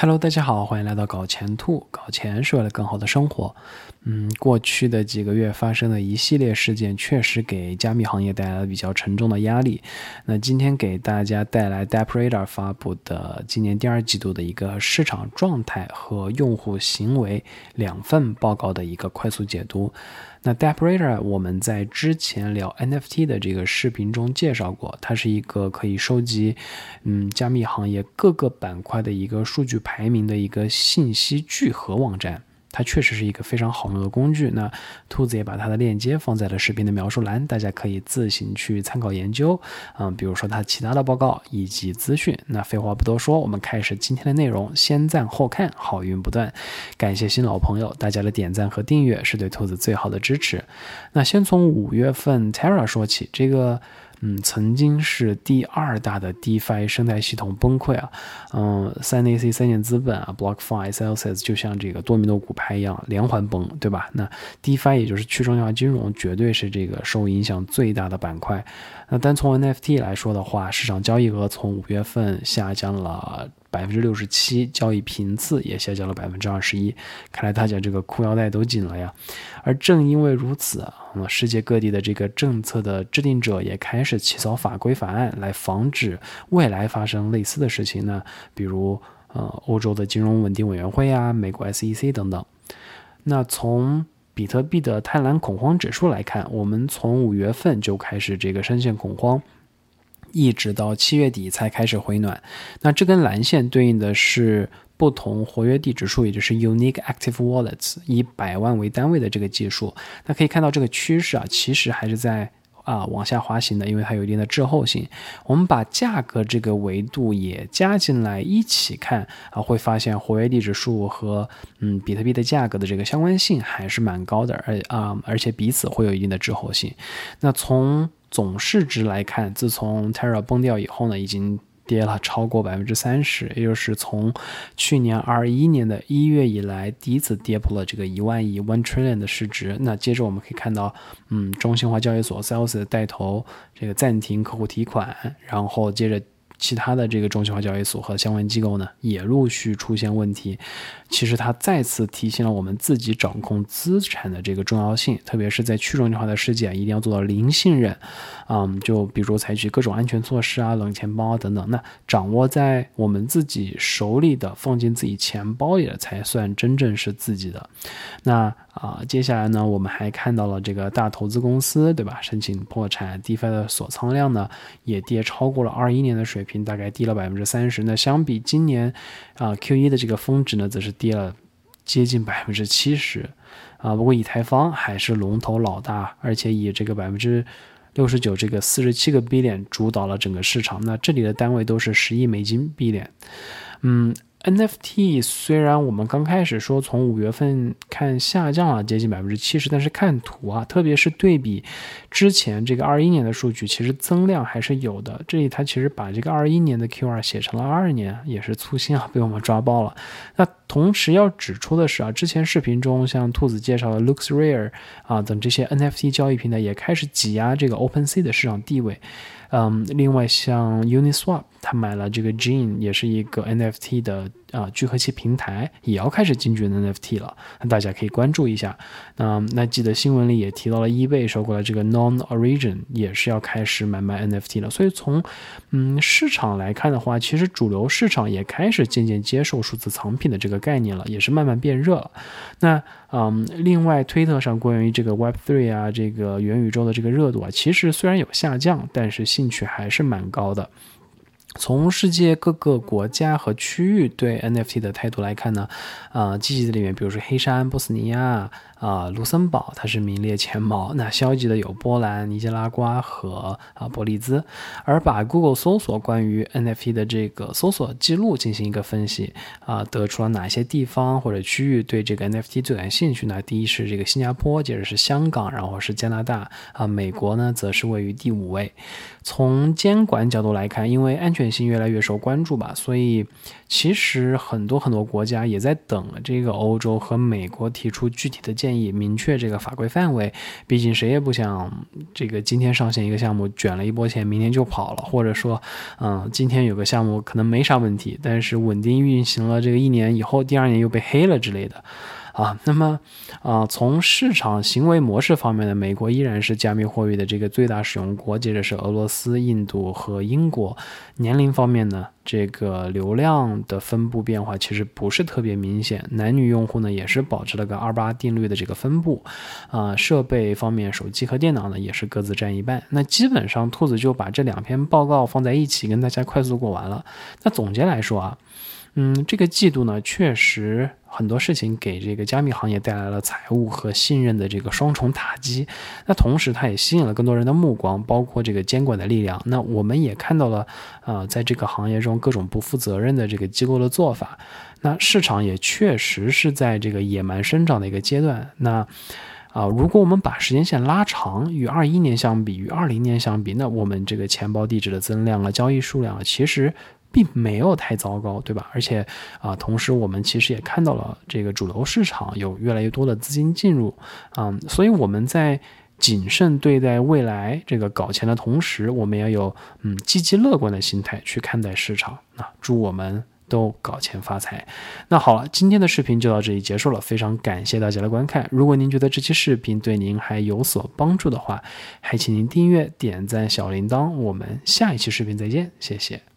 Hello，大家好，欢迎来到搞钱兔。搞钱是为了更好的生活。嗯，过去的几个月发生的一系列事件，确实给加密行业带来了比较沉重的压力。那今天给大家带来 d e p r a d e r 发布的今年第二季度的一个市场状态和用户行为两份报告的一个快速解读。那 DeepRadar 我们在之前聊 NFT 的这个视频中介绍过，它是一个可以收集嗯加密行业各个板块的一个数据排名的一个信息聚合网站。它确实是一个非常好用的工具。那兔子也把它的链接放在了视频的描述栏，大家可以自行去参考研究。嗯，比如说它其他的报告以及资讯。那废话不多说，我们开始今天的内容。先赞后看，好运不断。感谢新老朋友，大家的点赞和订阅是对兔子最好的支持。那先从五月份 Terra 说起，这个。嗯，曾经是第二大的 DeFi 生态系统崩溃啊，嗯，三 AC 三箭资本啊，BlockFi、Celsius 就像这个多米诺骨牌一样连环崩，对吧？那 DeFi 也就是去中心化金融，绝对是这个受影响最大的板块。那单从 NFT 来说的话，市场交易额从五月份下降了。百分之六十七，交易频次也下降了百分之二十一，看来大家这个裤腰带都紧了呀。而正因为如此啊，世界各地的这个政策的制定者也开始起草法规法案，来防止未来发生类似的事情呢。比如，呃，欧洲的金融稳定委员会啊，美国 SEC 等等。那从比特币的贪婪恐慌指数来看，我们从五月份就开始这个深陷恐慌。一直到七月底才开始回暖，那这根蓝线对应的是不同活跃地指数，也就是 Unique Active Wallets，以百万为单位的这个技术。那可以看到这个趋势啊，其实还是在啊往下滑行的，因为它有一定的滞后性。我们把价格这个维度也加进来一起看啊，会发现活跃地指数和嗯比特币的价格的这个相关性还是蛮高的，而啊而且彼此会有一定的滞后性。那从总市值来看，自从 Terra 崩掉以后呢，已经跌了超过百分之三十，也就是从去年二一年的一月以来，第一次跌破了这个一万亿 （one trillion） 的市值。那接着我们可以看到，嗯，中心化交易所 Celsius 带头这个暂停客户提款，然后接着。其他的这个中心化交易所和相关机构呢，也陆续出现问题。其实它再次提醒了我们自己掌控资产的这个重要性，特别是在去中心化的世界，一定要做到零信任。嗯，就比如采取各种安全措施啊，冷钱包等等。那掌握在我们自己手里的，放进自己钱包里的，才算真正是自己的。那啊，接下来呢，我们还看到了这个大投资公司，对吧？申请破产，DeFi 的锁仓量呢，也跌超过了二一年的水平，大概低了百分之三十。那相比今年，啊，Q 一的这个峰值呢，则是跌了接近百分之七十。啊，不过以太坊还是龙头老大，而且以这个百分之六十九，这个四十七个 B 点主导了整个市场。那这里的单位都是十亿美金 B 点，嗯。NFT 虽然我们刚开始说从五月份看下降了接近百分之七十，但是看图啊，特别是对比之前这个二一年的数据，其实增量还是有的。这里它其实把这个二一年的 Q 二写成了二二年，也是粗心啊，被我们抓包了。那同时要指出的是啊，之前视频中像兔子介绍的 LooksRare 啊等这些 NFT 交易平台也开始挤压这个 OpenSea 的市场地位。嗯，另外像 Uniswap，他买了这个 Gene，也是一个 NFT 的啊聚合器平台，也要开始进军 NFT 了，那大家可以关注一下。那那记得新闻里也提到了，eBay 收购了这个 Non-Origin，也是要开始买卖 NFT 了。所以从嗯市场来看的话，其实主流市场也开始渐渐接受数字藏品的这个概念了，也是慢慢变热了。那嗯，另外推特上关于这个 Web3 啊，这个元宇宙的这个热度啊，其实虽然有下降，但是。兴趣还是蛮高的。从世界各个国家和区域对 NFT 的态度来看呢，啊，积极的里面，比如说黑山、波斯尼亚。啊，卢森堡它是名列前茅。那消极的有波兰、尼加拉瓜和啊伯利兹。而把 Google 搜索关于 NFT 的这个搜索记录进行一个分析啊，得出了哪些地方或者区域对这个 NFT 最感兴趣呢？第一是这个新加坡，接着是香港，然后是加拿大啊，美国呢则是位于第五位。从监管角度来看，因为安全性越来越受关注吧，所以其实很多很多国家也在等这个欧洲和美国提出具体的建议，明确这个法规范围。毕竟谁也不想这个今天上线一个项目卷了一波钱，明天就跑了，或者说，嗯，今天有个项目可能没啥问题，但是稳定运行了这个一年以后，第二年又被黑了之类的。啊，那么，啊，从市场行为模式方面呢，美国依然是加密货币的这个最大使用国，接着是俄罗斯、印度和英国。年龄方面呢，这个流量的分布变化其实不是特别明显，男女用户呢也是保持了个二八定律的这个分布。啊，设备方面，手机和电脑呢也是各自占一半。那基本上，兔子就把这两篇报告放在一起，跟大家快速过完了。那总结来说啊。嗯，这个季度呢，确实很多事情给这个加密行业带来了财务和信任的这个双重打击。那同时，它也吸引了更多人的目光，包括这个监管的力量。那我们也看到了，呃，在这个行业中各种不负责任的这个机构的做法。那市场也确实是在这个野蛮生长的一个阶段。那啊，如果我们把时间线拉长，与二一年相比，与二零年相比，那我们这个钱包地址的增量啊，交易数量啊，其实。并没有太糟糕，对吧？而且啊，同时我们其实也看到了这个主流市场有越来越多的资金进入，嗯，所以我们在谨慎对待未来这个搞钱的同时，我们要有嗯积极乐观的心态去看待市场。那祝我们都搞钱发财。那好了，今天的视频就到这里结束了，非常感谢大家的观看。如果您觉得这期视频对您还有所帮助的话，还请您订阅、点赞小铃铛。我们下一期视频再见，谢谢。